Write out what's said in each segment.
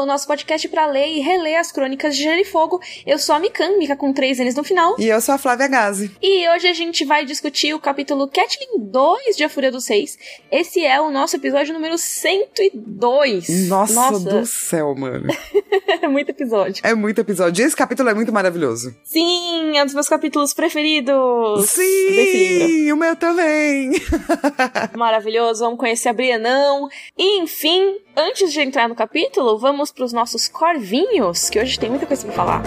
Cavalo, nosso podcast para ler e reler as crônicas de Gelo e Fogo. Eu sou a Mikan, Mika com três N's no final. E eu sou a Flávia Gazi. E hoje a gente vai discutir o capítulo Catlin 2 de A Fúria dos Seis. Esse é o nosso episódio número 102. Nossa, Nossa. do céu, mano. é muito episódio. É muito episódio. Esse capítulo é muito maravilhoso. Sim, é um dos meus capítulos preferidos. Sim, o meu também. Maravilhoso, vamos conhecer a Brianão. E, enfim, antes de entrar no capítulo, vamos para os nossos corvinhos, que hoje tem muita coisa para falar.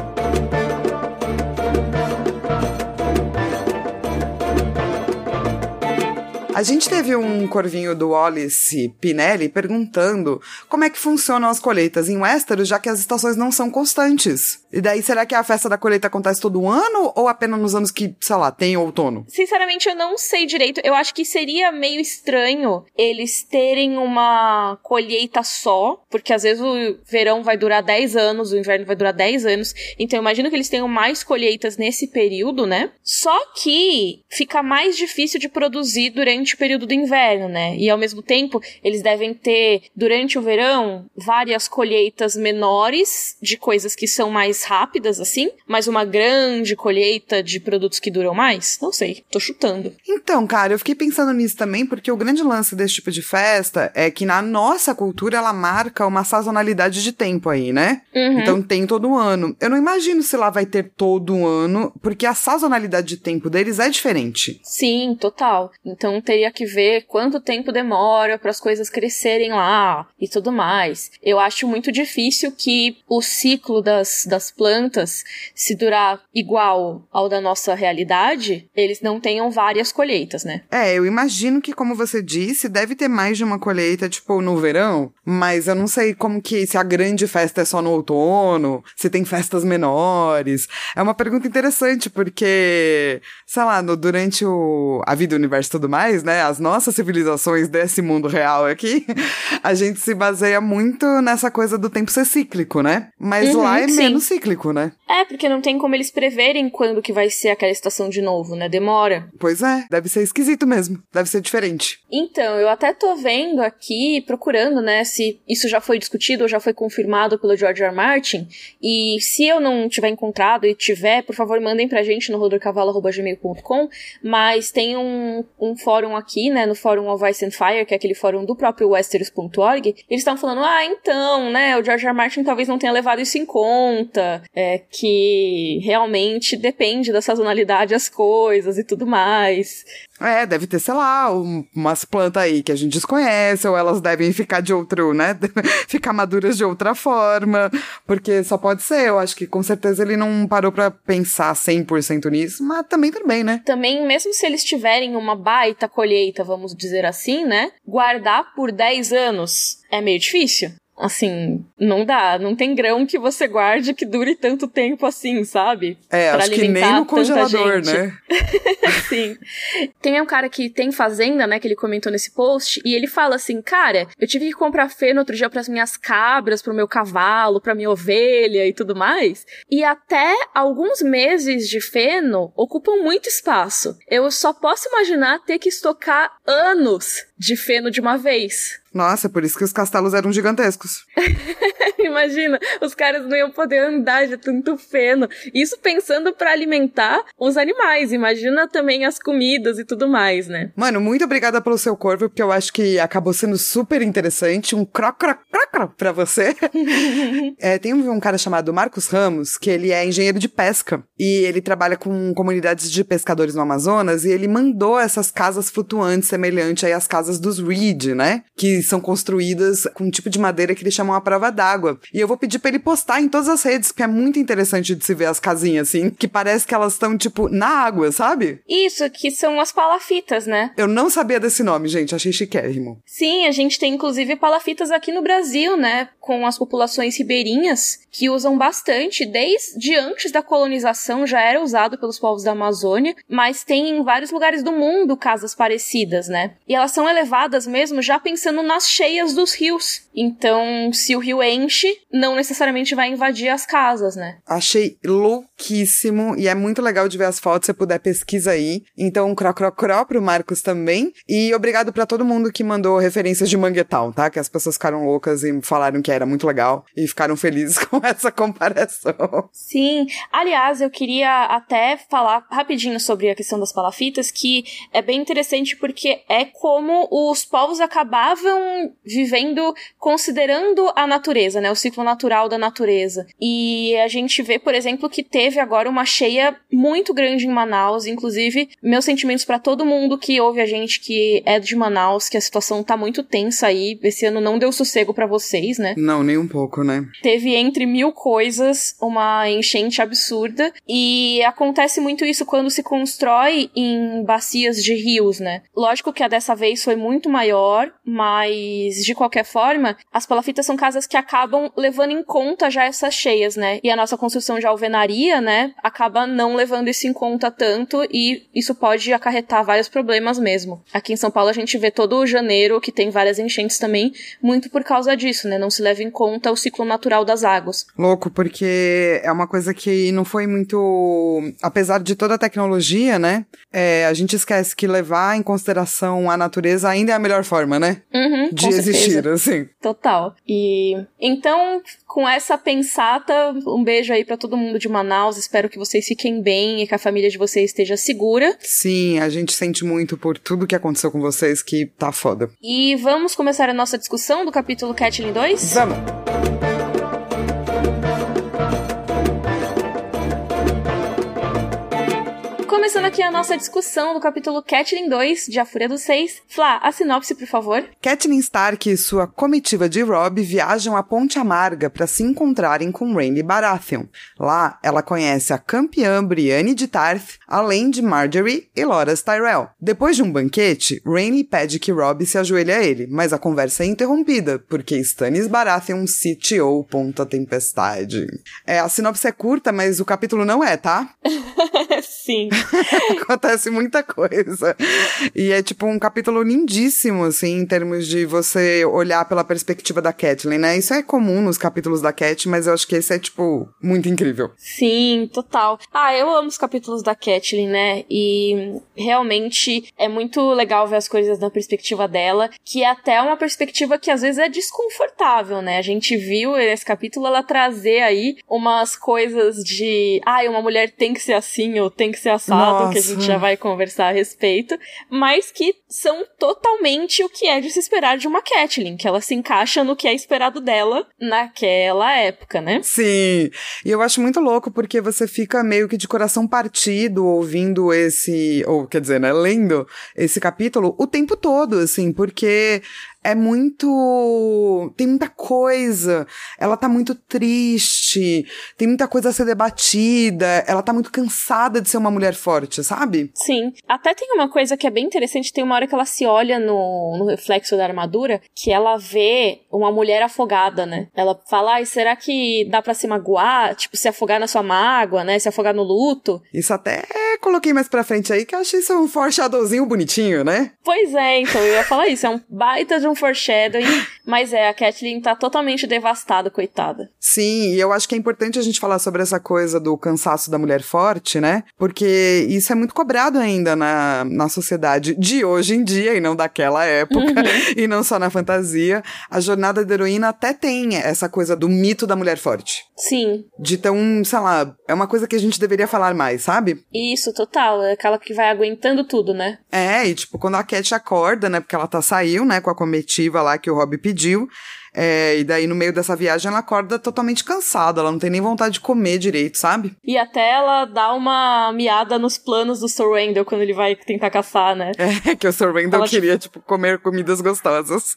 A gente teve um corvinho do Wallace Pinelli perguntando como é que funcionam as colheitas em Westeros, já que as estações não são constantes. E daí, será que a festa da colheita acontece todo ano ou apenas nos anos que, sei lá, tem outono? Sinceramente, eu não sei direito. Eu acho que seria meio estranho eles terem uma colheita só, porque às vezes o verão vai durar 10 anos, o inverno vai durar 10 anos. Então, eu imagino que eles tenham mais colheitas nesse período, né? Só que fica mais difícil de produzir durante o período do inverno, né? E ao mesmo tempo, eles devem ter, durante o verão, várias colheitas menores de coisas que são mais rápidas, assim, mas uma grande colheita de produtos que duram mais? Não sei, tô chutando. Então, cara, eu fiquei pensando nisso também, porque o grande lance desse tipo de festa é que na nossa cultura ela marca uma sazonalidade de tempo aí, né? Uhum. Então tem todo ano. Eu não imagino se lá vai ter todo ano, porque a sazonalidade de tempo deles é diferente. Sim, total. Então teria que ver quanto tempo demora para as coisas crescerem lá e tudo mais. Eu acho muito difícil que o ciclo das, das plantas, se durar igual ao da nossa realidade, eles não tenham várias colheitas, né? É, eu imagino que, como você disse, deve ter mais de uma colheita, tipo, no verão, mas eu não sei como que, se a grande festa é só no outono, se tem festas menores. É uma pergunta interessante, porque, sei lá, no, durante o, a vida, o universo e tudo mais, né, as nossas civilizações desse mundo real aqui, a gente se baseia muito nessa coisa do tempo ser cíclico, né? Mas uhum, lá é sim. menos cíclico, né? É, porque não tem como eles preverem quando que vai ser aquela estação de novo, né? Demora. Pois é, deve ser esquisito mesmo, deve ser diferente. Então, eu até tô vendo aqui, procurando, né, se isso já foi discutido ou já foi confirmado pelo George R. R. Martin, e se eu não tiver encontrado e tiver, por favor, mandem pra gente no rodorcavalo.gmail.com, mas tem um, um fórum fórum aqui, né, no fórum of Ice and Fire, que é aquele fórum do próprio Westeros.org, eles estão falando, ah, então, né, o George R. R. Martin talvez não tenha levado isso em conta, é, que realmente depende da sazonalidade das coisas e tudo mais. É, deve ter, sei lá, um, umas plantas aí que a gente desconhece, ou elas devem ficar de outro, né? ficar maduras de outra forma, porque só pode ser. Eu acho que com certeza ele não parou para pensar 100% nisso, mas também tudo bem, né? Também, mesmo se eles tiverem uma baita colheita, vamos dizer assim, né? Guardar por 10 anos é meio difícil. Assim, não dá. Não tem grão que você guarde que dure tanto tempo assim, sabe? É, pra acho que nem no congelador, né? Sim. Tem um cara que tem fazenda, né, que ele comentou nesse post, e ele fala assim, cara, eu tive que comprar feno outro dia pras minhas cabras, pro meu cavalo, pra minha ovelha e tudo mais, e até alguns meses de feno ocupam muito espaço. Eu só posso imaginar ter que estocar anos de feno de uma vez. Nossa, por isso que os castelos eram gigantescos. Imagina, os caras não iam poder andar de tanto feno. Isso pensando para alimentar os animais. Imagina também as comidas e tudo mais, né? Mano, muito obrigada pelo seu corvo, porque eu acho que acabou sendo super interessante. Um croc, croc, croc, croc pra você. é, tem um, um cara chamado Marcos Ramos, que ele é engenheiro de pesca. E ele trabalha com comunidades de pescadores no Amazonas. E ele mandou essas casas flutuantes, semelhante aí às casas dos Reed, né? Que são construídas com um tipo de madeira que eles chamam a prova d'água. E eu vou pedir pra ele postar em todas as redes, porque é muito interessante de se ver as casinhas, assim, que parece que elas estão, tipo, na água, sabe? Isso, que são as palafitas, né? Eu não sabia desse nome, gente, achei chiquérrimo. Sim, a gente tem inclusive palafitas aqui no Brasil, né? Com as populações ribeirinhas, que usam bastante, desde antes da colonização já era usado pelos povos da Amazônia, mas tem em vários lugares do mundo casas parecidas, né? E elas são elevadas mesmo já pensando nas cheias dos rios. Então, se o rio enche, não necessariamente vai invadir as casas, né? Achei louquíssimo e é muito legal de ver as fotos, se puder pesquisa aí. Então, cro cro pro Marcos também. E obrigado para todo mundo que mandou referências de Manguetal, tá? Que as pessoas ficaram loucas e falaram que era muito legal e ficaram felizes com essa comparação. Sim. Aliás, eu queria até falar rapidinho sobre a questão das palafitas, que é bem interessante porque é como os povos acabavam vivendo considerando a natureza, né? O ciclo natural da natureza. E a gente vê, por exemplo, que teve agora uma cheia muito grande em Manaus, inclusive meus sentimentos para todo mundo que ouve a gente que é de Manaus, que a situação tá muito tensa aí. Esse ano não deu sossego para vocês, né? Não, nem um pouco, né? Teve entre mil coisas uma enchente absurda e acontece muito isso quando se constrói em bacias de rios, né? Lógico que a dessa vez foi muito maior, mas de qualquer forma as palafitas são casas que acabam levando em conta já essas cheias, né? E a nossa construção de alvenaria, né, acaba não levando isso em conta tanto e isso pode acarretar vários problemas mesmo. Aqui em São Paulo a gente vê todo o janeiro que tem várias enchentes também, muito por causa disso, né? Não se leva em conta o ciclo natural das águas. Louco, porque é uma coisa que não foi muito. Apesar de toda a tecnologia, né? É, a gente esquece que levar em consideração a natureza ainda é a melhor forma, né? Uhum, de existir, assim. Total. E então, com essa pensata, um beijo aí para todo mundo de Manaus. Espero que vocês fiquem bem e que a família de vocês esteja segura. Sim, a gente sente muito por tudo que aconteceu com vocês que tá foda. E vamos começar a nossa discussão do capítulo Catlin 2? Vamos. Começando aqui a nossa discussão do capítulo Catelyn 2, de A Fúria dos Seis. Flá, a sinopse, por favor. Catelyn Stark e sua comitiva de Robb viajam à Ponte Amarga para se encontrarem com Rhaenys Baratheon. Lá, ela conhece a campeã Brienne de Tarth, além de Marjorie e Loras Tyrell. Depois de um banquete, Rhaenys pede que Robb se ajoelhe a ele, mas a conversa é interrompida, porque Stannis Baratheon sitiou Ponta Tempestade. É, a sinopse é curta, mas o capítulo não é, tá? Sim. Acontece muita coisa. E é tipo um capítulo lindíssimo, assim, em termos de você olhar pela perspectiva da Catelyn, né? Isso é comum nos capítulos da Cat, mas eu acho que esse é, tipo, muito incrível. Sim, total. Ah, eu amo os capítulos da Catelyn, né? E realmente é muito legal ver as coisas na perspectiva dela, que é até uma perspectiva que às vezes é desconfortável, né? A gente viu nesse capítulo ela trazer aí umas coisas de, ai, ah, uma mulher tem que ser assim ou tem que ser assado, Nossa. que a gente já vai conversar a respeito, mas que são totalmente o que é de se esperar de uma Catelyn, que ela se encaixa no que é esperado dela naquela época, né? Sim, e eu acho muito louco porque você fica meio que de coração partido ouvindo esse, ou quer dizer, né, lendo esse capítulo o tempo todo, assim, porque é muito. Tem muita coisa. Ela tá muito triste. Tem muita coisa a ser debatida. Ela tá muito cansada de ser uma mulher forte, sabe? Sim. Até tem uma coisa que é bem interessante. Tem uma hora que ela se olha no, no reflexo da armadura que ela vê uma mulher afogada, né? Ela fala: Ai, será que dá para se magoar? Tipo, se afogar na sua mágoa, né? Se afogar no luto. Isso até coloquei mais pra frente aí que eu achei isso um foreshadowzinho bonitinho, né? Pois é, então eu ia falar isso. É um baita de um um foreshadowing, mas é, a Kathleen tá totalmente devastada, coitada. Sim, e eu acho que é importante a gente falar sobre essa coisa do cansaço da mulher forte, né? Porque isso é muito cobrado ainda na, na sociedade de hoje em dia, e não daquela época, uhum. e não só na fantasia. A jornada da heroína até tem essa coisa do mito da mulher forte. Sim. De tão, sei lá, é uma coisa que a gente deveria falar mais, sabe? Isso, total. É aquela que vai aguentando tudo, né? É, e tipo, quando a Cat acorda, né? Porque ela tá saiu, né, com a comitiva lá que o Rob pediu. É, e daí, no meio dessa viagem, ela acorda totalmente cansada, ela não tem nem vontade de comer direito, sabe? E até ela dá uma miada nos planos do Sir quando ele vai tentar caçar, né? É, que o Sir ela, queria, tipo... tipo, comer comidas gostosas.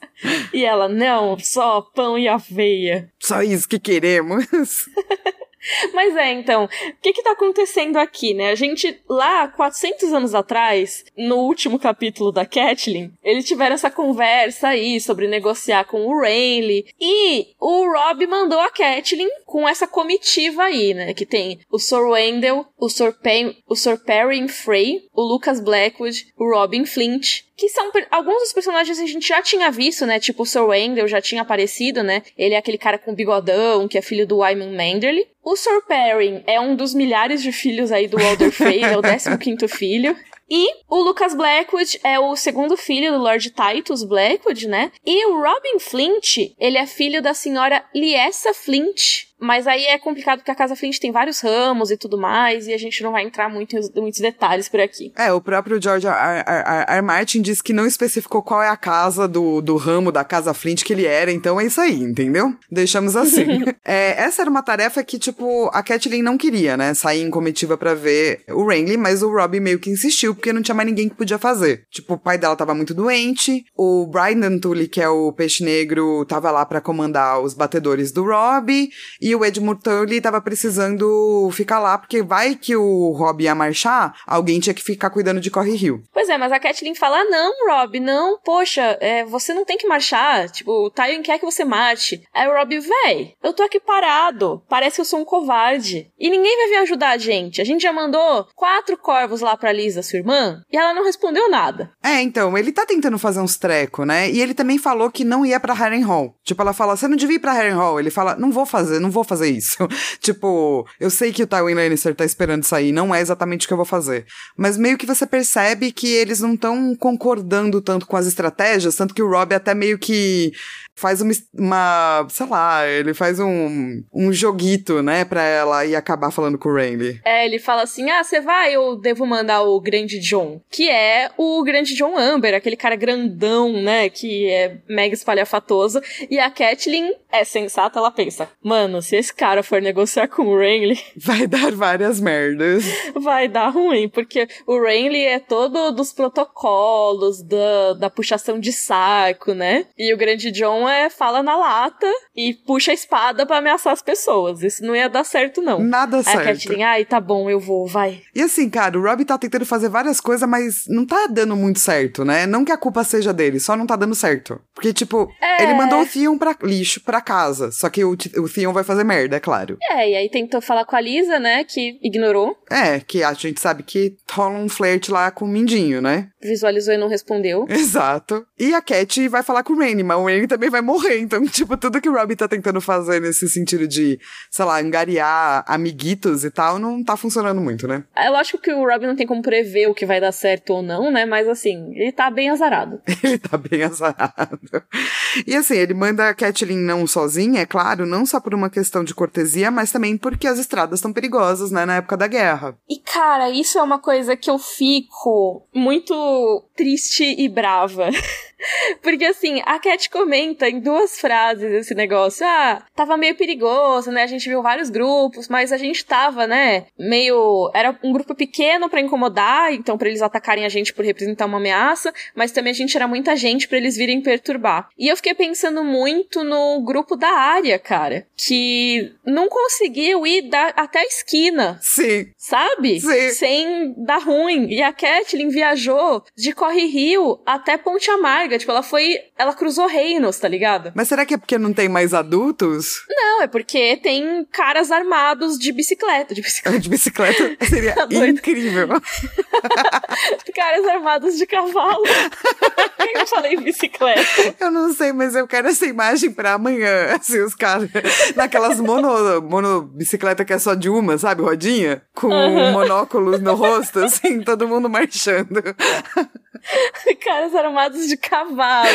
e ela, não, só pão e aveia. Só isso que queremos. Mas é, então, o que que tá acontecendo aqui, né? A gente, lá, 400 anos atrás, no último capítulo da Catelyn, eles tiveram essa conversa aí sobre negociar com o Rayleigh, e o Rob mandou a Catelyn com essa comitiva aí, né? Que tem o Sir Wendell, o Sir, Pen, o Sir Perrin Frey, o Lucas Blackwood, o Robin Flint, que são alguns dos personagens a gente já tinha visto, né? Tipo o Sir Wendell já tinha aparecido, né? Ele é aquele cara com bigodão, que é filho do Wyman Manderly. O Sir Perrin é um dos milhares de filhos aí do Walder Frey, é o 15 quinto filho. E o Lucas Blackwood é o segundo filho do Lord Titus Blackwood, né? E o Robin Flint, ele é filho da senhora Liessa Flint, mas aí é complicado porque a Casa Flint tem vários ramos e tudo mais, e a gente não vai entrar muito em muitos detalhes por aqui. É, o próprio George R. R. R. Martin disse que não especificou qual é a casa do, do ramo da Casa Flint que ele era, então é isso aí, entendeu? Deixamos assim. é, essa era uma tarefa que, tipo, a Kathleen não queria, né? Sair em comitiva para ver o Renly, mas o Robbie meio que insistiu, porque não tinha mais ninguém que podia fazer. Tipo, o pai dela tava muito doente, o Brian Tully, que é o peixe negro, tava lá para comandar os batedores do Robbie, e o Edmund Tully tava precisando ficar lá, porque vai que o Rob ia marchar, alguém tinha que ficar cuidando de Corre Rio. Pois é, mas a Kathleen fala: não, Rob, não, poxa, é, você não tem que marchar. Tipo, o Tywin quer que você marche. Aí o Rob, véi, eu tô aqui parado. Parece que eu sou um covarde. E ninguém vai vir ajudar a gente. A gente já mandou quatro corvos lá pra Lisa, sua irmã, e ela não respondeu nada. É, então, ele tá tentando fazer uns treco, né? E ele também falou que não ia pra Harrenhal. Tipo, ela fala: você não devia ir pra Harrenhal. Ele fala: não vou fazer, não vou fazer isso. tipo, eu sei que o Tywin Lannister tá esperando sair, não é exatamente o que eu vou fazer. Mas meio que você percebe que eles não estão concordando tanto com as estratégias, tanto que o Rob até meio que faz uma, uma, sei lá, ele faz um, um joguito, né, pra ela e acabar falando com o Randy. É, ele fala assim, ah, você vai, eu devo mandar o Grande John, que é o Grande John Amber, aquele cara grandão, né, que é mega espalhafatoso, e a Catelyn é sensata, ela pensa, mano, se esse cara for negociar com o Renly... Vai dar várias merdas. Vai dar ruim, porque o Renly é todo dos protocolos, da, da puxação de saco, né, e o Grande John é fala na lata e puxa a espada para ameaçar as pessoas. Isso não ia dar certo, não. Nada Aí certo. a Catelyn, ai, tá bom, eu vou, vai. E assim, cara, o Rob tá tentando fazer várias coisas, mas não tá dando muito certo, né? Não que a culpa seja dele, só não tá dando certo. Porque, tipo, É. ele mandou o Theon pra lixo, pra casa. Só que o, o Theon vai fazer merda, é claro. É, e aí tentou falar com a Lisa, né, que ignorou, É, que a gente sabe que rola um flerte lá com o Mindinho, né? Visualizou e não respondeu. Exato. E a Cat vai falar com o Rainy, mas o Rainy também vai morrer. Então, tipo, tudo que o Robbie tá tentando fazer nesse sentido de, sei lá, angariar amiguitos e tal, não tá funcionando muito, né? É lógico que o Robin não tem como prever o que vai dar certo ou não, né, mas assim, ele tá bem azarado. Ele tá bem azarado. E assim, ele manda a Catelyn não sozinha, é claro, não só por uma questão de cortesia, mas também porque as estradas estão perigosas, né, na época da guerra. E cara, isso é uma coisa que eu fico muito triste e brava. Porque assim, a Cat comenta em duas frases esse negócio. Ah, tava meio perigoso, né? A gente viu vários grupos, mas a gente tava, né? Meio. Era um grupo pequeno pra incomodar, então pra eles atacarem a gente por representar uma ameaça, mas também a gente era muita gente pra eles virem perturbar. E eu fiquei pensando muito no grupo da área, cara, que não conseguiu ir da, até a esquina Sim. sabe? Sim. Sem dar ruim. E a Kathleen viajou de Corre Rio até Ponte Amarga. Tipo, ela foi. Ela cruzou reinos, tá ligado? Mas será que é porque não tem mais adultos? Não, é porque tem caras armados de bicicleta. De bicicleta. De bicicleta seria Tá incrível. caras armados de cavalo. Por que eu falei bicicleta? Eu não sei, mas eu quero essa imagem pra amanhã. Assim, os caras naquelas mono, mono bicicleta que é só de uma, sabe? Rodinha? Com monóculos no rosto, assim, todo mundo marchando. caras armados de cavalo,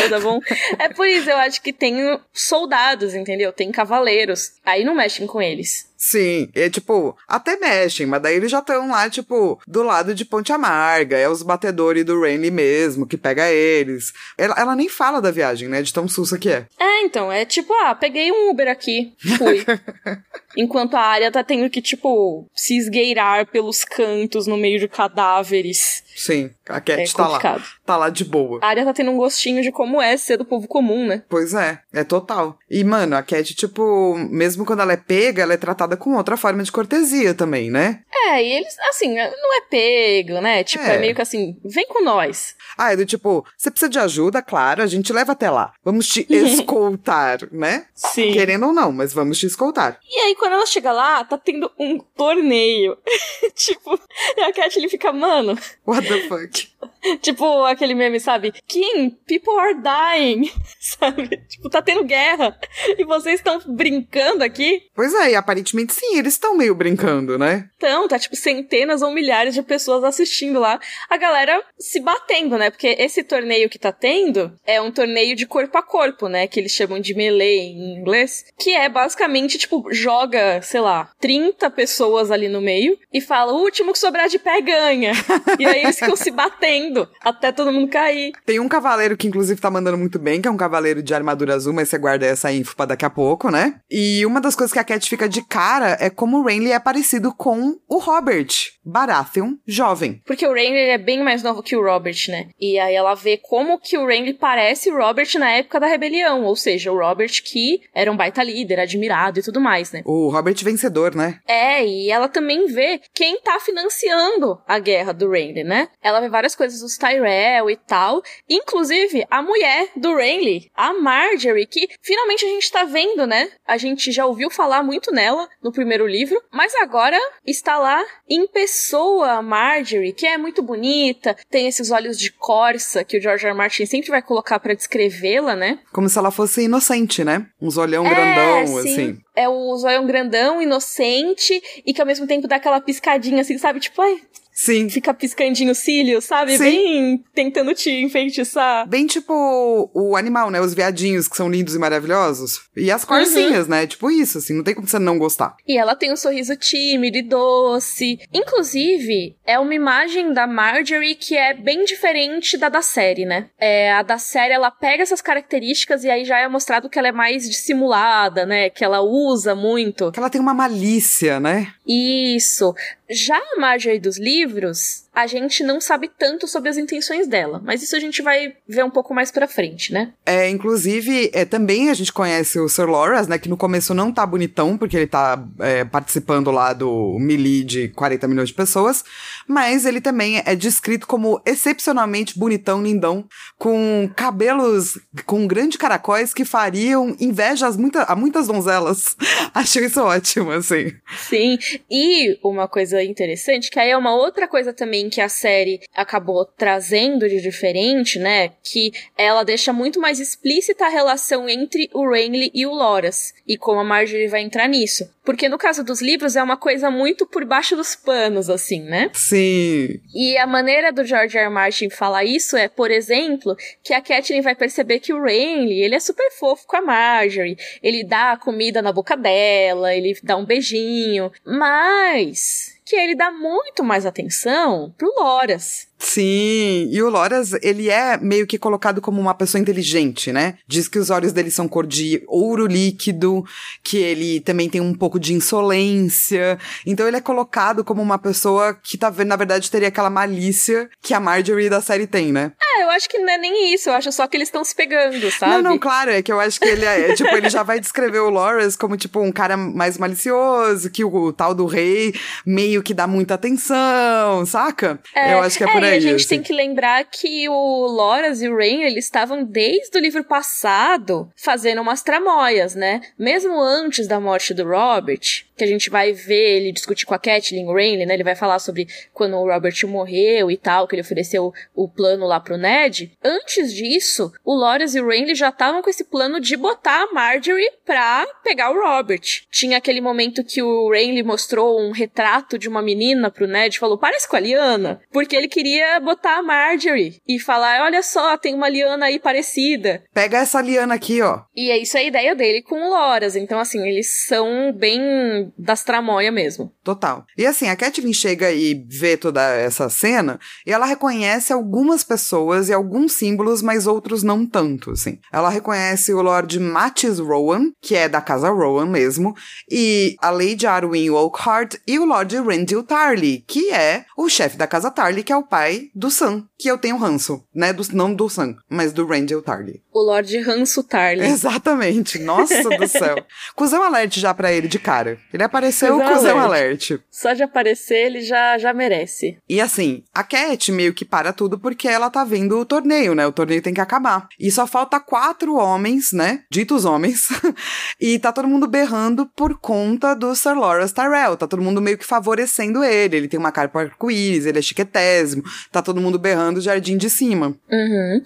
tá bom? É por isso, eu acho que tem soldados, entendeu? Tem cavaleiros. Aí não mexem com eles. Sim, é tipo, até mexem, mas daí eles já estão lá, tipo, do lado de Ponte Amarga, é os batedores do Rainley mesmo, que pega eles. Ela, ela nem fala da viagem, né, de tão sussa que é. É, então, é tipo, ah, peguei um Uber aqui, fui. Enquanto a área tá tendo que, tipo, se esgueirar pelos cantos no meio de cadáveres. Sim, a Cat É tá lá, complicado. tá lá de boa. A área tá tendo um gostinho de como é ser do povo comum, né? Pois é, é total. E, mano, a Cat, tipo, mesmo quando ela é pega, ela é tratada com outra forma de cortesia também, né? É, e eles, assim, não é pego, né? Tipo, é, é meio que assim, vem com nós. Ah, é do tipo, você precisa de ajuda, claro, a gente leva até lá. Vamos te escoltar, né? Sim. Querendo ou não, mas vamos te escoltar. E aí, quando ela chega lá, tá tendo um torneio. tipo, a Kathleen fica, mano. What the fuck? tipo, aquele meme, sabe? Kim, people are dying. sabe? Tipo, tá tendo guerra. E vocês estão brincando aqui? Pois é, e aparentemente sim, eles estão meio brincando, né? Então, tá tipo centenas ou milhares de pessoas assistindo lá. A galera se batendo, né? Porque esse torneio que tá tendo é um torneio de corpo a corpo, né? Que eles chamam de melee em inglês. Que é basicamente, tipo, joga, sei lá, 30 pessoas ali no meio e fala: o último que sobrar de pé ganha. e aí eles ficam se batendo até todo mundo cair. Tem um cavaleiro que, inclusive, tá mandando muito bem, que é um cavaleiro de armadura azul, mas você guarda essa info pra daqui a pouco, né? E uma das coisas que a Cat fica de cara é como o Renly é parecido com o Robert Baratheon jovem. Porque o Renly é bem mais novo que o Robert, né? E aí ela vê como que o Renly parece o Robert na época da rebelião, ou seja, o Robert que era um baita líder, admirado e tudo mais, né? O Robert vencedor, né? É, e ela também vê quem tá financiando a guerra do Renly, né? Ela vê várias coisas dos Tyrell e tal, inclusive a mulher do Renly, a Marjorie, que finalmente a gente tá vendo, né? A gente já ouviu falar muito nela no primeiro livro, mas agora está lá em pessoa a Marjorie, que é muito bonita, tem esses olhos de corça que o George R. R. Martin sempre vai colocar para descrevê-la, né? Como se ela fosse inocente, né? Uns olhão é, grandão, sim. assim. É o zoião grandão, inocente, e que ao mesmo tempo dá aquela piscadinha assim, sabe? Tipo, ai, Sim. Fica piscandinho o cílio, sabe? Sim. Bem tentando te enfeitiçar. Bem tipo o animal, né? Os viadinhos que são lindos e maravilhosos. E as corzinhas, uhum. né? Tipo isso, assim, não tem como você não gostar. E ela tem um sorriso tímido e doce. Inclusive, é uma imagem da Marjorie que é bem diferente da da série, né? É, a da série, ela pega essas características e aí já é mostrado que ela é mais dissimulada, né? Que ela usa muito. Que ela tem uma malícia, né? Isso. Já a Marjorie dos livros, livros a gente não sabe tanto sobre as intenções dela, mas isso a gente vai ver um pouco mais pra frente, né? É, inclusive, é, também a gente conhece o Sir Loras, né, que no começo não tá bonitão, porque ele tá é, participando lá do melee de 40 milhões de pessoas, mas ele também é descrito como excepcionalmente bonitão, lindão, com cabelos com grandes caracóis que fariam inveja a, muita, a muitas donzelas. Achei isso ótimo, assim. Sim, e uma coisa interessante, que aí é uma outra coisa também também que a série acabou trazendo de diferente, né? Que ela deixa muito mais explícita a relação entre o Renly e o Loras. E como a Marjorie vai entrar nisso. Porque no caso dos livros é uma coisa muito por baixo dos panos, assim, né? Sim. E a maneira do George R. R. Martin falar isso é, por exemplo, que a Catelyn vai perceber que o Renly, ele é super fofo com a Marjorie. Ele dá comida na boca dela, ele dá um beijinho. Mas que ele dá muito mais atenção pro Loras. Sim, e o Loras, ele é meio que colocado como uma pessoa inteligente, né? Diz que os olhos dele são cor de ouro líquido, que ele também tem um pouco de insolência. Então ele é colocado como uma pessoa que, tá, na verdade, teria aquela malícia que a Marjorie da série tem, né? É, eu acho que não é nem isso, eu acho só que eles estão se pegando, sabe? Não, não, claro, é que eu acho que ele é, tipo, ele já vai descrever o Loras como, tipo, um cara mais malicioso, que o, o tal do rei meio que dá muita atenção, saca? É, eu acho que é, é por aí a gente tem que lembrar que o Loras e o Rain, eles estavam desde o livro passado fazendo umas tramóias, né? Mesmo antes da morte do Robert, que a gente vai ver ele discutir com a Catelyn, o Rain, né? Ele vai falar sobre quando o Robert morreu e tal, que ele ofereceu o plano lá pro Ned. Antes disso, o Loras e o Rain já estavam com esse plano de botar a Marjorie pra pegar o Robert. Tinha aquele momento que o Rain mostrou um retrato de uma menina pro Ned e falou: parece com a Liana. Porque ele queria podia botar a Marjorie e falar: olha só, tem uma liana aí parecida. Pega essa liana aqui, ó. E é isso a ideia dele com o Loras. Então, assim, eles são bem das tramóia mesmo. Total. E assim, a Catelyn chega e vê toda essa cena e ela reconhece algumas pessoas e alguns símbolos, mas outros não tanto, assim. Ela reconhece o Lord Mattis Rowan, que é da casa Rowan mesmo, e a Lady Arwen Oakhart e o Lord Randall Tarly, que é o chefe da casa Tarly, que é o pai do Sam, que eu tenho ranço, né? Do, não do Sam, mas do Randall Tarly. O Lord Ranço Tarly. Exatamente. Nossa do céu. Cusão alert já pra ele de cara. Ele apareceu, Cusão cuzão alert. alert. Só de aparecer, ele já, já merece. E assim, a Cat meio que para tudo porque ela tá vendo o torneio, né? O torneio tem que acabar. E só falta quatro homens, né? Ditos homens. e tá todo mundo berrando por conta do Sir Loras Tyrell. Tá todo mundo meio que favorecendo ele. Ele tem uma cara pro arco-íris, ele é chiquetésimo. Tá todo mundo berrando o jardim de cima. Uhum.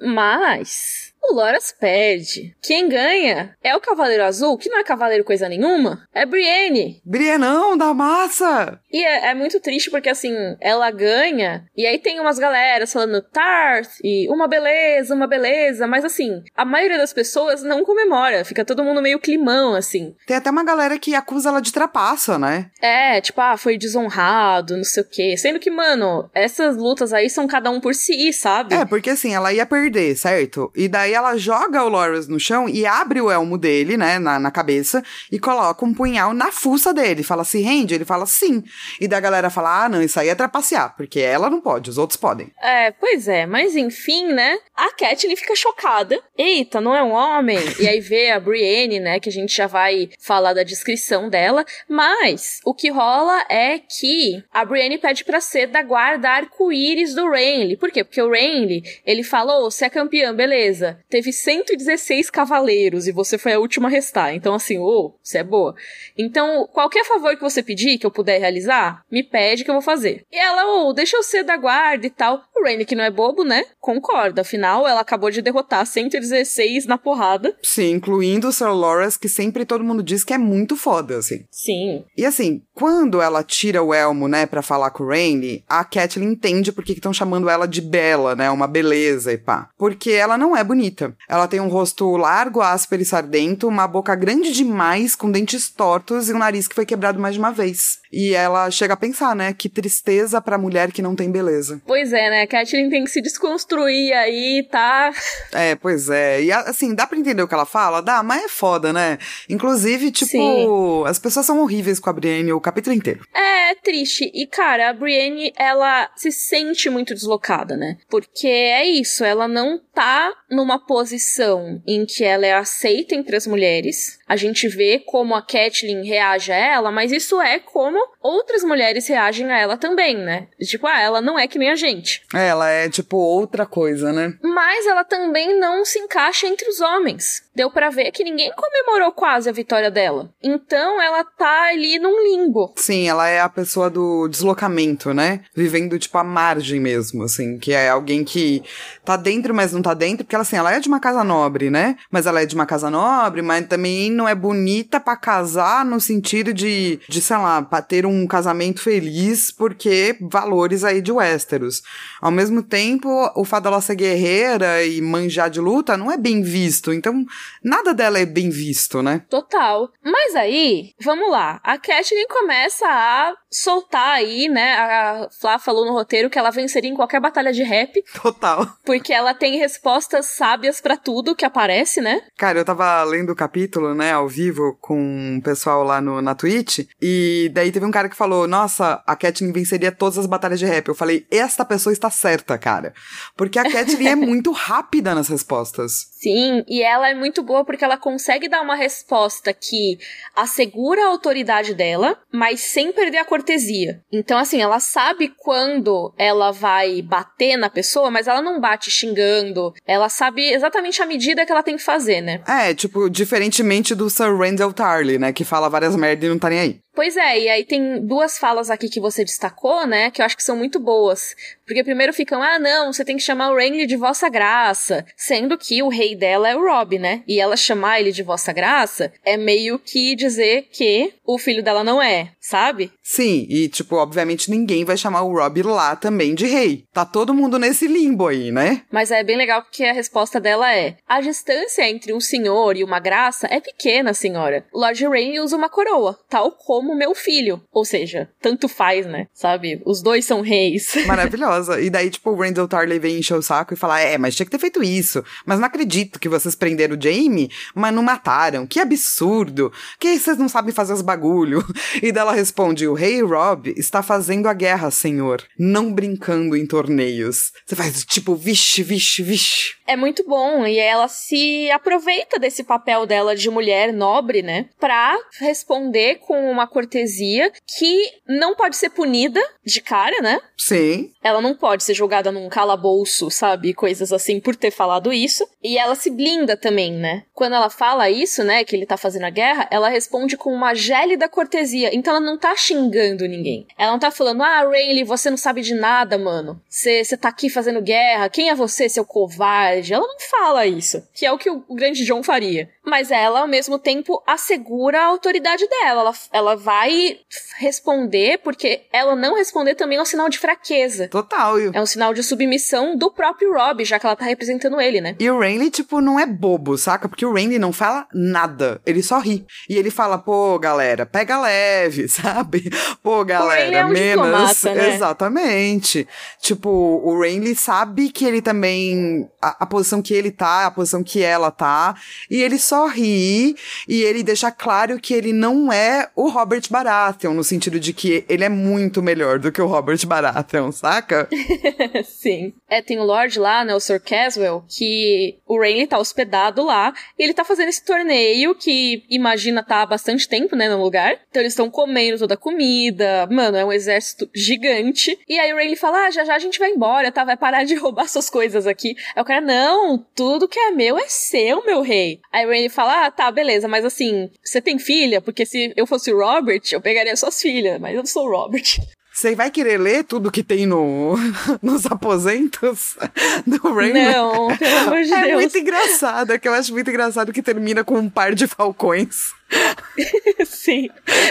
Mas o Loras perde. Quem ganha é o Cavaleiro Azul, que não é Cavaleiro coisa nenhuma, é Brienne. Brienão da massa! E é, é muito triste porque, assim, ela ganha, e aí tem umas galeras falando Tarth, e uma beleza, uma beleza, mas assim, a maioria das pessoas não comemora, fica todo mundo meio climão, assim. Tem até uma galera que acusa ela de trapaça, né? É, tipo, ah, foi desonrado, não sei o quê. Sendo que, mano, essas lutas aí são cada um por si, sabe? É, porque assim, ela ia perder, certo? E daí ela joga o Loras no chão e abre o elmo dele, né, na, na cabeça, e coloca um punhal na fuça dele. Fala, se rende? Ele fala, sim. E da galera fala, ah, não, isso aí é trapacear, porque ela não pode, os outros podem. É, pois é, mas enfim, né? A Catelyn fica chocada. Eita, não é um homem? e aí vê a Brienne, né, que a gente já vai falar da descrição dela. Mas o que rola é que a Brienne pede pra ser da guarda arco-íris do Renly. Por quê? Porque o Renly, ele falou, você é campeã, beleza. Teve 116 cavaleiros e você foi a última a restar. Então, assim, ô, oh, você é boa. Então, qualquer favor que você pedir, que eu puder realizar, me pede que eu vou fazer. E ela, ô, oh, deixa eu ser da guarda e tal. O Renly, que não é bobo, né? Concorda. Afinal, ela acabou de derrotar 116 na porrada. Sim, incluindo o Sir Loras, que sempre todo mundo diz que é muito foda, assim. Sim. E assim, quando ela tira o elmo, né, pra falar com o Rainy, a Catelyn entende por que estão chamando ela de bela, né, uma beleza e pá. Porque ela não é bonita. Ela tem um rosto largo, áspero e sardento, uma boca grande demais, com dentes tortos e um nariz que foi quebrado mais de uma vez. E ela chega a pensar, né, que tristeza pra mulher que não tem beleza. Pois é, né, a Catelyn tem que se desconstruir aí, tá? É, pois é. E assim, dá pra entender o que ela fala? Dá, mas é foda, né? Inclusive, tipo, Sim. as pessoas são horríveis com a Brienne o capítulo inteiro. É, é triste. E, cara, a Brienne, ela se sente muito deslocada, né? Porque é isso, ela não tá numa posição em que ela é aceita entre as mulheres. A gente vê como a Catelyn reage a ela, mas isso é como outras mulheres reagem a ela também, né? Tipo, ah, ela não é que nem a gente. É, ela é, tipo, outra coisa, né? Mas ela também não se encaixa entre os homens. Deu para ver que ninguém comemorou quase a vitória dela. Então ela tá ali num limbo. Sim, ela é a pessoa do deslocamento, né? Vivendo, tipo, a margem mesmo, assim. Que é alguém que tá dentro, mas não tá dentro. Porque, assim, ela é de uma casa nobre, né? Mas ela é de uma casa nobre, mas também não é bonita para casar no sentido de, de, sei lá, pra ter um casamento feliz, porque valores aí de Westeros. Ao mesmo tempo, o fato dela ser guerreira e manjar de luta não é bem visto. Então, nada dela é bem visto, né? Total. Mas aí, vamos lá. A Catelyn começa a soltar aí, né? A Flá falou no roteiro que ela venceria em qualquer batalha de rap. Total. Porque ela tem respostas sábias para tudo que aparece, né? Cara, eu tava lendo o capítulo, né, ao vivo com o pessoal lá no, na Twitch, e daí teve um cara que falou: Nossa, a Catelyn venceria todas as batalhas de rap. Eu falei: Esta pessoa está certa, cara. Porque a Catelyn é muito rápida nas respostas. Sim, e ela é muito boa porque ela consegue dar uma resposta que assegura a autoridade dela, mas sem perder a cortesia. Então, assim, ela sabe quando ela vai bater na pessoa, mas ela não bate xingando. Ela sabe exatamente a medida que ela tem que fazer, né? É, tipo, diferentemente do Sir Randall Tarly, né? Que fala várias merdas e não tá nem aí. Pois é, e aí tem duas falas aqui que você destacou, né, que eu acho que são muito boas. Porque primeiro ficam, ah, não, você tem que chamar o Renly de vossa graça. Sendo que o rei dela é o Rob, né? E ela chamar ele de vossa graça é meio que dizer que o filho dela não é, sabe? Sim, e tipo, obviamente ninguém vai chamar o Rob lá também de rei. Tá todo mundo nesse limbo aí, né? Mas é bem legal porque a resposta dela é: a distância entre um senhor e uma graça é pequena, senhora. Lord Renly usa uma coroa, tal como como meu filho. Ou seja, tanto faz, né? Sabe? Os dois são reis. Maravilhosa. E daí, tipo, o Randall Tarley vem encher o saco e falar: É, mas tinha que ter feito isso. Mas não acredito que vocês prenderam o Jamie, mas não mataram. Que absurdo. Que vocês não sabem fazer os bagulho. E dela responde: O rei Rob está fazendo a guerra, senhor. Não brincando em torneios. Você faz tipo, vixe, vixe, vixe. É muito bom. E ela se aproveita desse papel dela de mulher nobre, né? Pra responder com uma cortesia que não pode ser punida de cara, né? Sim. Ela não pode ser jogada num calabouço, sabe? Coisas assim por ter falado isso. E ela se blinda também, né? Quando ela fala isso, né? Que ele tá fazendo a guerra, ela responde com uma gélida cortesia. Então ela não tá xingando ninguém. Ela não tá falando, ah, Rayleigh, você não sabe de nada, mano. Você tá aqui fazendo guerra. Quem é você, seu covarde? Ela não fala isso. Que é o que o, o grande John faria. Mas ela, ao mesmo tempo, assegura a autoridade dela. Ela, ela vai responder, porque ela não responder também é um sinal de fraqueza. Total. É um sinal de submissão do próprio Rob, já que ela tá representando ele, né? E o Rainley, tipo, não é bobo, saca? Porque o Rainley não fala nada. Ele só ri. E ele fala, pô, galera, pega leve, sabe? Pô, galera, é um menos. né? Exatamente. Tipo, o Rainley sabe que ele também. A, a posição que ele tá, a posição que ela tá. E ele só E ele deixa claro que ele não é o Robert Baratheon, no sentido de que ele é muito melhor do que o Robert Baratheon, saca? Sim. É, tem o Lord lá, né, o Sir Caswell, que o Rainley tá hospedado lá, e ele tá fazendo esse torneio que imagina tá há bastante tempo, né, no lugar. Então eles estão comendo toda a comida, mano, é um exército gigante. E aí o Rainley fala, ah, já já a gente vai embora, tá, vai parar de roubar suas coisas aqui. Aí o cara, não, tudo que é meu é seu, meu rei. Aí o Rainley fala, ah, tá, beleza, mas assim, você tem filha? Porque se eu fosse o Robert, eu pegaria suas filhas, mas eu sou o Robert. Você vai querer ler tudo que tem no, nos aposentos do Rainbow? Não, pelo amor de é Deus. É muito engraçado, é que eu acho muito engraçado que termina com um par de falcões. Sim.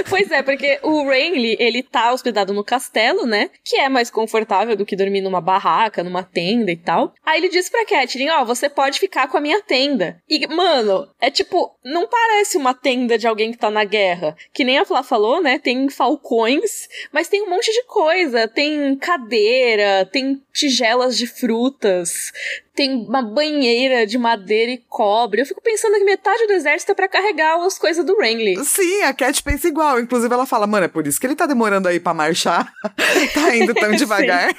Pois é, porque o Rainley, ele tá hospedado no castelo, né? Que é mais confortável do que dormir numa barraca, numa tenda e tal. Aí ele diz pra Catelyn, ó, oh, você pode ficar com a minha tenda. E, mano, é tipo, não parece uma tenda de alguém que tá na guerra. Que nem a Flá falou, né? Tem falcões, mas tem um monte de coisa. Tem cadeira, tem tigelas de frutas, tem uma banheira de madeira e cobre. Eu fico pensando que metade do exército é pra carregar as coisas do Renly. Sim, a Cat pensa igual. Inclusive, ela fala, mano, é por isso que ele tá demorando aí pra marchar. tá indo tão devagar.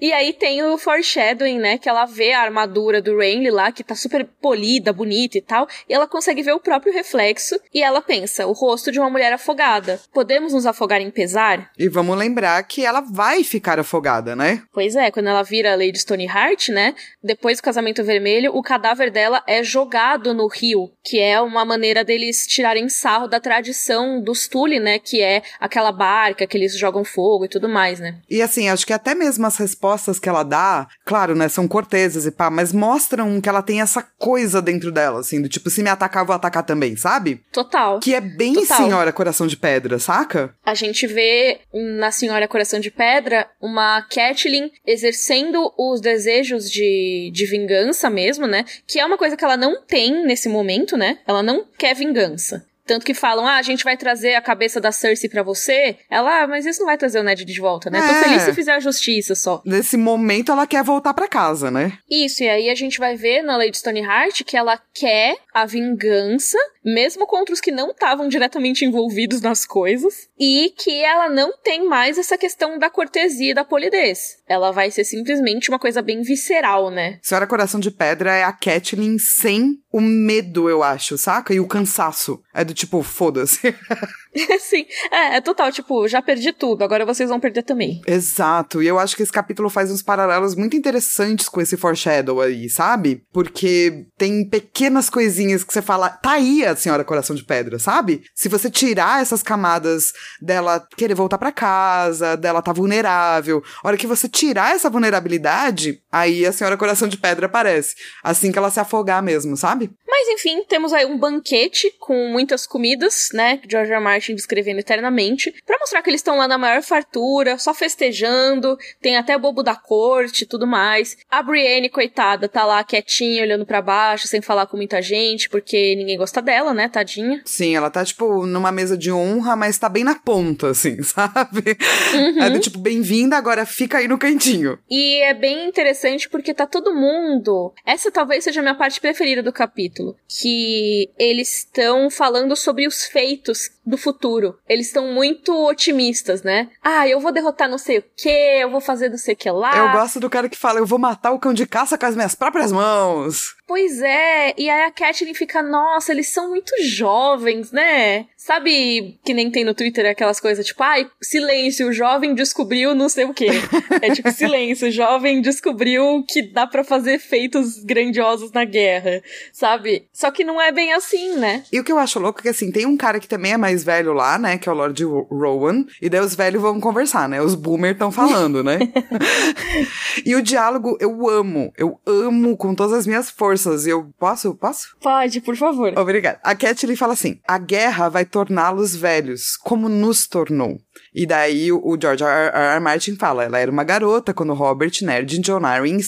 E aí tem o foreshadowing, né? Que ela vê a armadura do Renly lá, que tá super polida, bonita e tal. E ela consegue ver o próprio reflexo. E ela pensa, o rosto de uma mulher afogada. Podemos nos afogar em pesar? E vamos lembrar que ela vai ficar afogada, né? Pois é, quando ela vira Lady Stoneheart, né? Depois do casamento vermelho, o cadáver dela é jogado no rio. Que é uma maneira deles tirarem sarro da tradição dos Tully, né? Que é aquela barca que eles jogam fogo e tudo mais, né? E assim, acho que até mesmo as respostas que ela dá, claro, né, são corteses e pá, mas mostram que ela tem essa coisa dentro dela, assim, do tipo, se me atacar, eu vou atacar também, sabe? Total. Que é bem Total. Senhora Coração de Pedra, saca? A gente vê na Senhora Coração de Pedra uma Catelyn exercendo os desejos de, de vingança mesmo, né? Que é uma coisa que ela não tem nesse momento, né? Ela não quer vingança. Tanto que falam, ah, a gente vai trazer a cabeça da Cersei para você. Ela, ah, mas isso não vai trazer o Ned de volta, né? É. Tô feliz se fizer a justiça só. Nesse momento ela quer voltar para casa, né? Isso, e aí a gente vai ver na Lady Stoneheart que ela quer a vingança, mesmo contra os que não estavam diretamente envolvidos nas coisas, e que ela não tem mais essa questão da cortesia e da polidez. Ela vai ser simplesmente uma coisa bem visceral, né? Senhora Coração de Pedra é a Catelyn sem o medo, eu acho, saca? E o cansaço. É do tipo, foda-se. Sim, é, é total, tipo, já perdi tudo, agora vocês vão perder também. Exato, e eu acho que esse capítulo faz uns paralelos muito interessantes com esse foreshadow aí, sabe? Porque tem pequenas coisinhas que você fala, tá aí a senhora coração de pedra, sabe? Se você tirar essas camadas dela querer voltar para casa, dela tá vulnerável, a hora que você tirar essa vulnerabilidade, aí a senhora coração de pedra aparece. Assim que ela se afogar mesmo, sabe? Mas enfim, temos aí um banquete com muitas comidas, né? George R. Martin descrevendo eternamente, para mostrar que eles estão lá na maior fartura, só festejando, tem até bobo da corte e tudo mais. A Brienne, coitada, tá lá quietinha, olhando para baixo, sem falar com muita gente, porque ninguém gosta dela, né, tadinha. Sim, ela tá, tipo, numa mesa de honra, mas tá bem na ponta, assim, sabe? Uhum. É do tipo, bem-vinda, agora fica aí no cantinho. E é bem interessante porque tá todo mundo. Essa talvez seja a minha parte preferida do capítulo. Que eles estão falando sobre os feitos do futuro. Eles estão muito otimistas, né? Ah, eu vou derrotar não sei o que, eu vou fazer não sei o que lá. Eu gosto do cara que fala, eu vou matar o cão de caça com as minhas próprias mãos. Pois é, e aí a Catelyn fica, nossa, eles são muito jovens, né? Sabe que nem tem no Twitter aquelas coisas tipo, ai, silêncio, o jovem descobriu não sei o quê. é tipo, silêncio, o jovem descobriu que dá para fazer feitos grandiosos na guerra, sabe? Só que não é bem assim, né? E o que eu acho louco é que, assim, tem um cara que também é mais velho lá, né, que é o Lord Rowan, e daí os velhos vão conversar, né? Os boomers estão falando, né? e o diálogo eu amo, eu amo com todas as minhas forças. E eu posso? Posso? Pode, por favor. Obrigada. A Cat fala assim: a guerra vai torná-los velhos, como nos tornou. E daí o George R. R. Martin fala, ela era uma garota quando Robert, Ned e John Arryn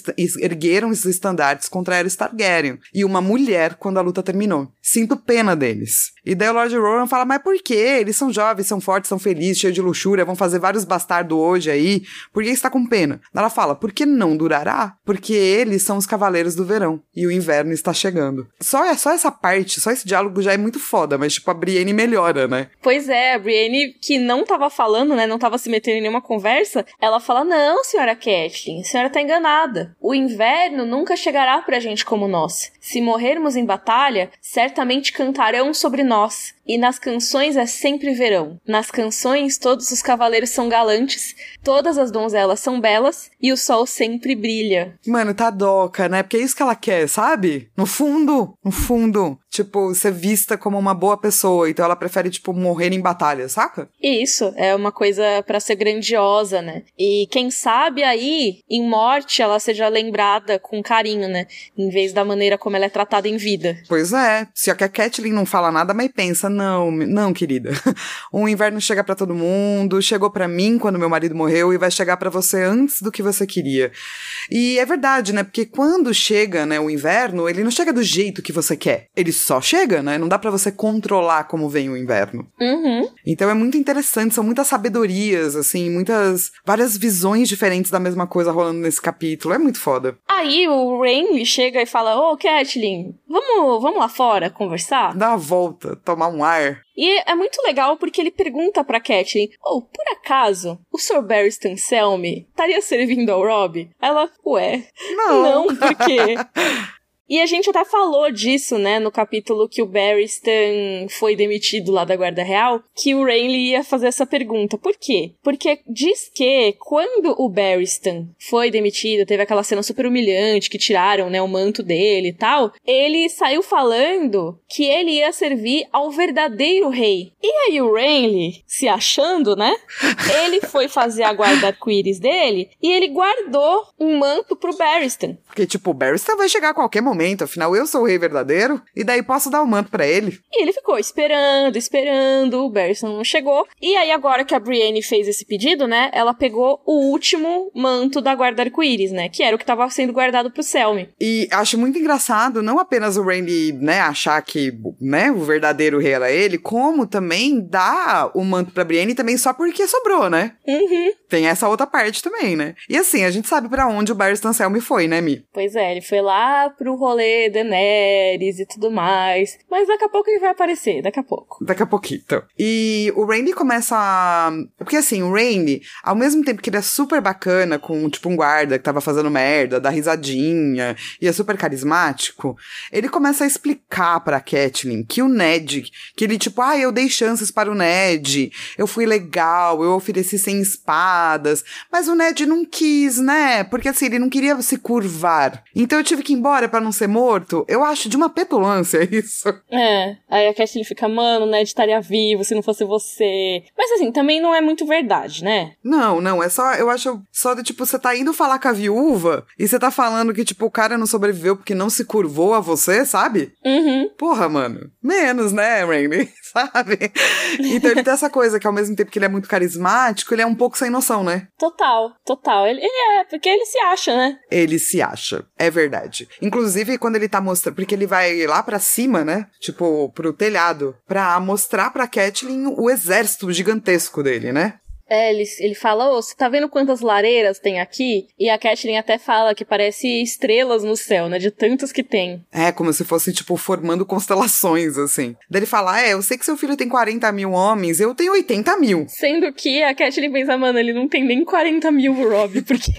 ergueram os estandartes contra Aerys Targaryen. E uma mulher quando a luta terminou. Sinto pena deles. E daí o Lord Rowan fala, mas por quê? Eles são jovens, são fortes, são felizes, cheios de luxúria, vão fazer vários bastardos hoje aí. Por que está com pena? Ela fala, porque não durará? Porque eles são os cavaleiros do verão. E o inverno está chegando. Só, é só essa parte, só esse diálogo já é muito foda, mas tipo, a Brienne melhora, né? Pois é, a Brienne que não tava falando, né, não tava se metendo em nenhuma conversa, ela fala: Não, senhora Kathleen, a senhora tá enganada. O inverno nunca chegará pra gente como nós. Se morrermos em batalha, certamente cantarão sobre nós. E nas canções é sempre verão. Nas canções, todos os cavaleiros são galantes, todas as donzelas são belas e o sol sempre brilha. Mano, tá doca, né? Porque é isso que ela quer, sabe? No fundo, no fundo, tipo, ser vista como uma boa pessoa. Então ela prefere, tipo, morrer em batalha, saca? Isso, é uma coisa para ser grandiosa, né? E quem sabe aí, em morte, ela seja lembrada com carinho, né? Em vez da maneira como ela é tratada em vida. Pois é. Se a Kathleen não fala nada, mas pensa, não, não, querida. O inverno chega para todo mundo, chegou para mim quando meu marido morreu e vai chegar para você antes do que você queria. E é verdade, né? Porque quando chega, né, o inverno, ele não chega do jeito que você quer. Ele só chega, né? Não dá para você controlar como vem o inverno. Uhum. Então é muito interessante, são muitas sabedorias, assim, muitas várias visões diferentes da mesma coisa rolando nesse capítulo. É muito foda. Aí o Rain chega e fala: "Ô, oh, Kathleen, vamos, vamos lá fora conversar?" Dá uma volta, tomar um ar. E é muito legal porque ele pergunta pra Kathleen: Oh, por acaso, o Sr. Barristan Selmy estaria servindo ao Rob? Ela, ué. Não. Não, por quê? E a gente até falou disso, né, no capítulo que o Barristan foi demitido lá da Guarda Real, que o Rainley ia fazer essa pergunta. Por quê? Porque diz que quando o Barristan foi demitido, teve aquela cena super humilhante que tiraram, né, o manto dele e tal, ele saiu falando que ele ia servir ao verdadeiro rei. E aí o Rainley, se achando, né, ele foi fazer a guarda arco-íris dele e ele guardou um manto pro Barristan. Porque, tipo, o Barristan vai chegar a qualquer momento afinal eu sou o rei verdadeiro, e daí posso dar o manto para ele. E ele ficou esperando, esperando, o Barristan não chegou. E aí agora que a Brienne fez esse pedido, né, ela pegou o último manto da guarda arco-íris, né, que era o que tava sendo guardado pro Selmy. E acho muito engraçado, não apenas o Randy, né, achar que, né, o verdadeiro rei era ele, como também dar o manto pra Brienne também só porque sobrou, né? Uhum. Tem essa outra parte também, né? E assim, a gente sabe para onde o Barristan Selmy foi, né, Mi? Pois é, ele foi lá pro rolê Daenerys e tudo mais. Mas daqui a pouco ele vai aparecer, daqui a pouco. Daqui a pouquinho. E o Randy começa a... Porque assim, o Randy, ao mesmo tempo que ele é super bacana com, tipo, um guarda que tava fazendo merda, dá risadinha, e é super carismático, ele começa a explicar pra Catelyn que o Ned, que ele, tipo, ah, eu dei chances para o Ned, eu fui legal, eu ofereci sem espada, piadas. Mas o Ned não quis, né? Porque assim, ele não queria se curvar. Então eu tive que ir embora para não ser morto. Eu acho de uma petulância isso. É. Aí a Catelyn fica, mano, Ned estaria vivo se não fosse você. Mas assim, também não é muito verdade, né? Não, não. É só, eu acho só de tipo, você tá indo falar com a viúva e você tá falando que, tipo, o cara não sobreviveu porque não se curvou a você, sabe? Uhum. Porra, mano. Menos, né, Randy? Sabe? Então ele tem essa coisa que ao mesmo tempo que ele é muito carismático, ele é um pouco sem noção, né? Total, total. Ele, ele é, porque ele se acha, né? Ele se acha. É verdade. Inclusive, quando ele tá mostrando. Porque ele vai lá pra cima, né? Tipo, pro telhado. Pra mostrar pra Catelyn o exército gigantesco dele, né? É, ele, ele fala, ô, você tá vendo quantas lareiras tem aqui? E a Catelyn até fala que parece estrelas no céu, né? De tantas que tem. É, como se fosse, tipo, formando constelações, assim. Daí ele fala, é, eu sei que seu filho tem 40 mil homens, eu tenho 80 mil. Sendo que a Catelyn pensa, mano, ele não tem nem 40 mil, Rob, porque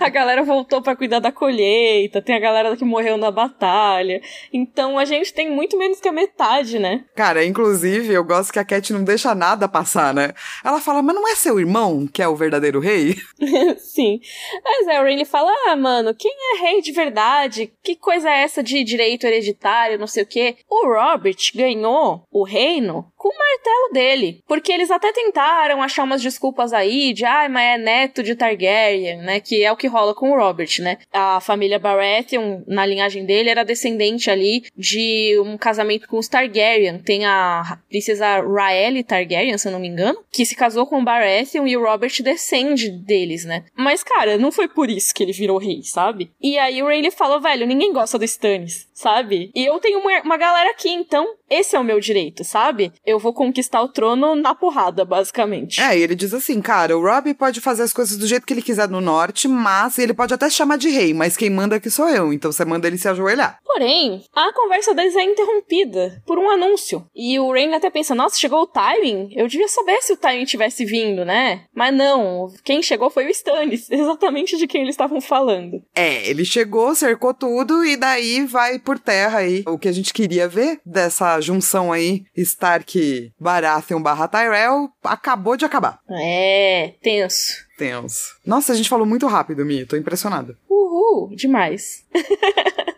a galera voltou para cuidar da colheita, tem a galera que morreu na batalha. Então a gente tem muito menos que a metade, né? Cara, inclusive, eu gosto que a Cat não deixa nada passar, né? Ela fala, mas não é seu irmão que é o verdadeiro rei? Sim. Mas é, o Renly fala: ah, mano, quem é rei de verdade? Que coisa é essa de direito hereditário, não sei o quê? O Robert ganhou o reino com o martelo dele. Porque eles até tentaram achar umas desculpas aí de, ah, mas é neto de Targaryen, né? Que é o que rola com o Robert, né? A família Baratheon, na linhagem dele, era descendente ali de um casamento com os Targaryen. Tem a princesa Raelle Targaryen, se eu não me engano, que se casou com o Baratheon e o Robert descende deles, né? Mas, cara, não foi por isso que ele virou rei, sabe? E aí o Rayleigh falou, velho, ninguém gosta do Stannis, sabe? E eu tenho uma, uma galera aqui, então esse é o meu direito, sabe? Eu vou conquistar o trono na porrada, basicamente. É, e ele diz assim, cara, o Rob pode fazer as coisas do jeito que ele quiser no norte, mas ele pode até chamar de rei, mas quem manda aqui sou eu, então você manda ele se ajoelhar. Porém, a conversa deles é interrompida por um anúncio. E o Rain até pensa, nossa, chegou o timing? Eu devia saber se o timing tivesse vindo, né? Mas não, quem chegou foi o Stannis, exatamente de quem eles estavam falando. É, ele chegou, cercou tudo e daí vai por terra aí o que a gente queria ver dessa junção aí, Stark Baratheon barra Tyrell, acabou de acabar. É, tenso. Tenso. Nossa, a gente falou muito rápido, Mi, tô impressionada. Uhul, demais.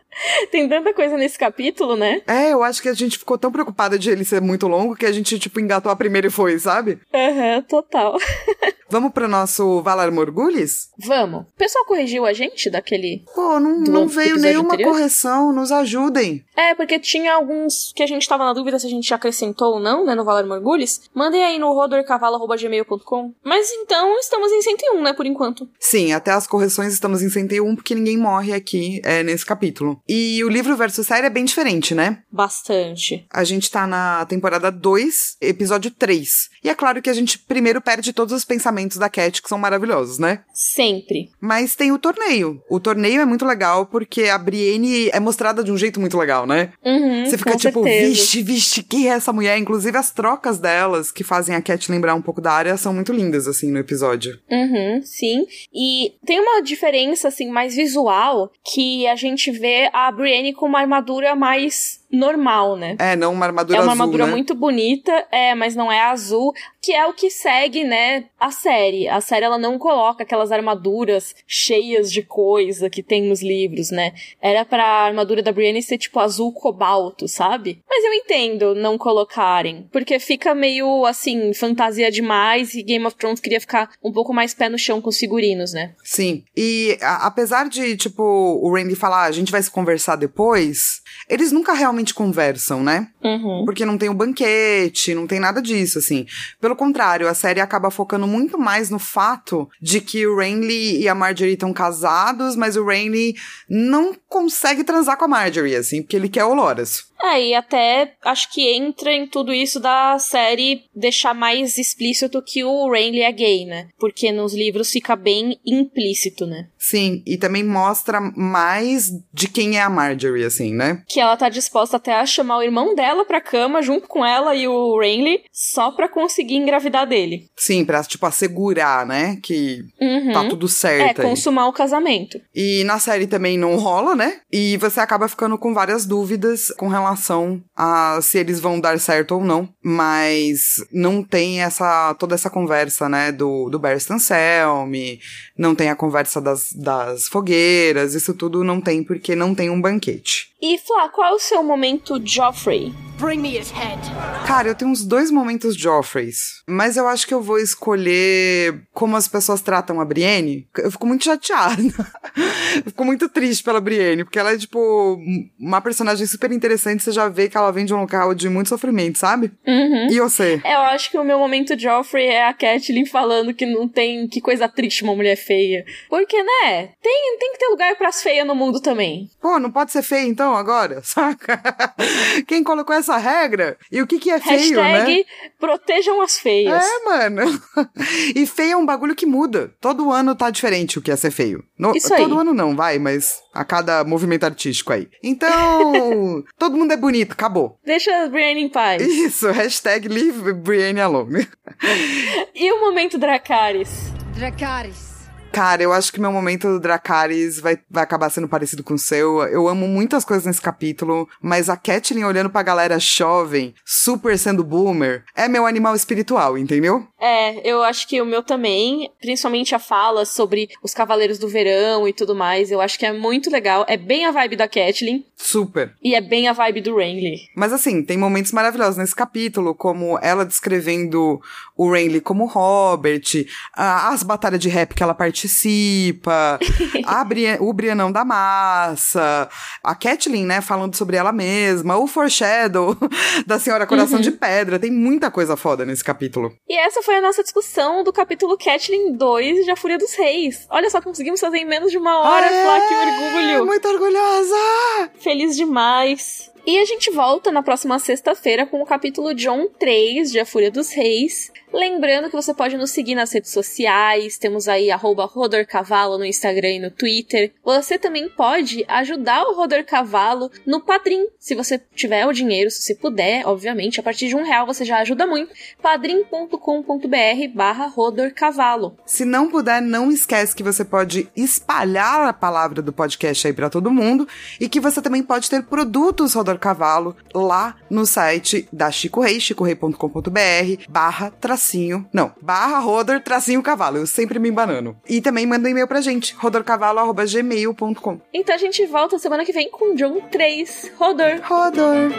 Tem tanta coisa nesse capítulo, né? É, eu acho que a gente ficou tão preocupada de ele ser muito longo que a gente, tipo, engatou a primeira e foi, sabe? Aham, uhum, total. Vamos pro nosso Valar Morgulis? Vamos. O pessoal corrigiu a gente daquele. Pô, não, não veio nenhuma anterior? correção, nos ajudem. É, porque tinha alguns que a gente tava na dúvida se a gente acrescentou ou não, né, no Valar Morgulis. Mandem aí no rodorcavalo.gmail.com. Mas então estamos em 101, né, por enquanto. Sim, até as correções estamos em 101, porque ninguém morre aqui é, nesse capítulo. E o livro versus série é bem diferente, né? Bastante. A gente tá na temporada 2, episódio 3. E é claro que a gente primeiro perde todos os pensamentos da Cat, que são maravilhosos, né? Sempre. Mas tem o torneio. O torneio é muito legal porque a Brienne é mostrada de um jeito muito legal, né? Uhum, Você fica tipo, certeza. vixe, vixe, quem é essa mulher? Inclusive as trocas delas, que fazem a Cat lembrar um pouco da área, são muito lindas, assim, no episódio. Uhum, sim. E tem uma diferença, assim, mais visual, que a gente vê a Brienne com uma armadura mais normal, né? É, não uma armadura azul, É uma azul, armadura né? muito bonita, é, mas não é azul, que é o que segue, né, a série. A série ela não coloca aquelas armaduras cheias de coisa que tem nos livros, né? Era pra armadura da Brienne ser tipo azul cobalto, sabe? Mas eu entendo não colocarem, porque fica meio assim, fantasia demais e Game of Thrones queria ficar um pouco mais pé no chão com os figurinos, né? Sim. E a, apesar de, tipo, o Randy falar, "Ah, a gente vai se conversar depois, eles nunca realmente conversam, né? Uhum. Porque não tem o banquete, não tem nada disso, assim. Pelo contrário, a série acaba focando muito mais no fato de que o Renly e a Marjorie estão casados, mas o Renly não consegue transar com a Marjorie, assim, porque ele quer o Loras. É, e até acho que entra em tudo isso da série deixar mais explícito que o Renly é gay, né? Porque nos livros fica bem implícito, né? Sim, e também mostra mais de quem é a Marjorie, assim, né? Que ela tá disposta até a chamar o irmão dela pra cama junto com ela e o Renly só pra conseguir engravidar dele. Sim, pra, tipo, assegurar, né? Que Uhum. tá tudo certo É, aí. consumar o casamento. E na série também não rola, né? E você acaba ficando com várias dúvidas com relação relação a se eles vão dar certo ou não, mas não tem essa toda essa conversa, né, do, do Barristan Selmy, não tem a conversa das, das fogueiras, isso tudo não tem porque não tem um banquete. E Flá, qual é o seu momento Joffrey? Bring me his head. Cara, eu tenho uns dois momentos Joffreys, mas eu acho que eu vou escolher como as pessoas tratam a Brienne. Eu fico muito chateada. eu fico muito triste pela Brienne, porque ela é, tipo, uma personagem super interessante. Você já vê que ela vem de um local de muito sofrimento, sabe? Uhum. E você? Eu acho que o meu momento Joffrey é a Catelyn falando que não tem. Que coisa triste uma mulher feia. Porque, né? Tem, tem que ter lugar pras feias no mundo também. Pô, não pode ser feia então agora? Saca? Quem colocou essa essa regra. E o que que é feio, Hashtag né? protejam as feias. É, mano. E feio é um bagulho que muda. Todo ano tá diferente o que é ser feio. No, Isso aí. Todo ano não, vai, mas a cada movimento artístico aí. Então, todo mundo é bonito, acabou. Deixa a Brienne em paz. Isso, hashtag leave Brienne alone. e o momento Dracarys? Dracarys. Cara, eu acho que meu momento do Dracarys vai, vai acabar sendo parecido com o seu. Eu amo muitas coisas nesse capítulo, mas a Catelyn olhando pra galera jovem, super sendo boomer, é meu animal espiritual, entendeu? É, eu acho que o meu também, principalmente a fala sobre os Cavaleiros do Verão e tudo mais, eu acho que é muito legal. É bem a vibe da Catelyn. Super. E é bem a vibe do Renly. Mas assim, tem momentos maravilhosos nesse capítulo, como ela descrevendo o Renly como Robert, as batalhas de rap que ela participa participa, a Bri o Brianão da Massa, a Kathleen, né, falando sobre ela mesma, o foreshadow da Senhora Coração uhum. de Pedra, tem muita coisa foda nesse capítulo. E essa foi a nossa discussão do capítulo Kathleen 2 de A Fúria dos Reis. Olha só, conseguimos fazer em menos de uma hora, Aê, Flá, que orgulho! Muito orgulhosa! Feliz demais! E a gente volta na próxima sexta-feira com o capítulo John 3 de A Fúria dos Reis. Lembrando que você pode nos seguir nas redes sociais, temos aí arroba Rodor Cavalo no Instagram e no Twitter. Você também pode ajudar o Rodor Cavalo no Padrim, se você tiver o dinheiro, se você puder, obviamente, a partir de um real você já ajuda muito. padrim.com.br barra Rodor Cavalo. Se não puder, não esquece que você pode espalhar a palavra do podcast aí para todo mundo e que você também pode ter produtos Rodor Professor Cavalo lá no site da Chico Rei, chicorei.com.br, barra tracinho, não, barra Rodor tracinho Cavalo, eu sempre me embanano. E também manda um e-mail pra gente, rodorcavalo.gmail.com. Então a gente volta semana que vem com John 3, Rodor. Rodor.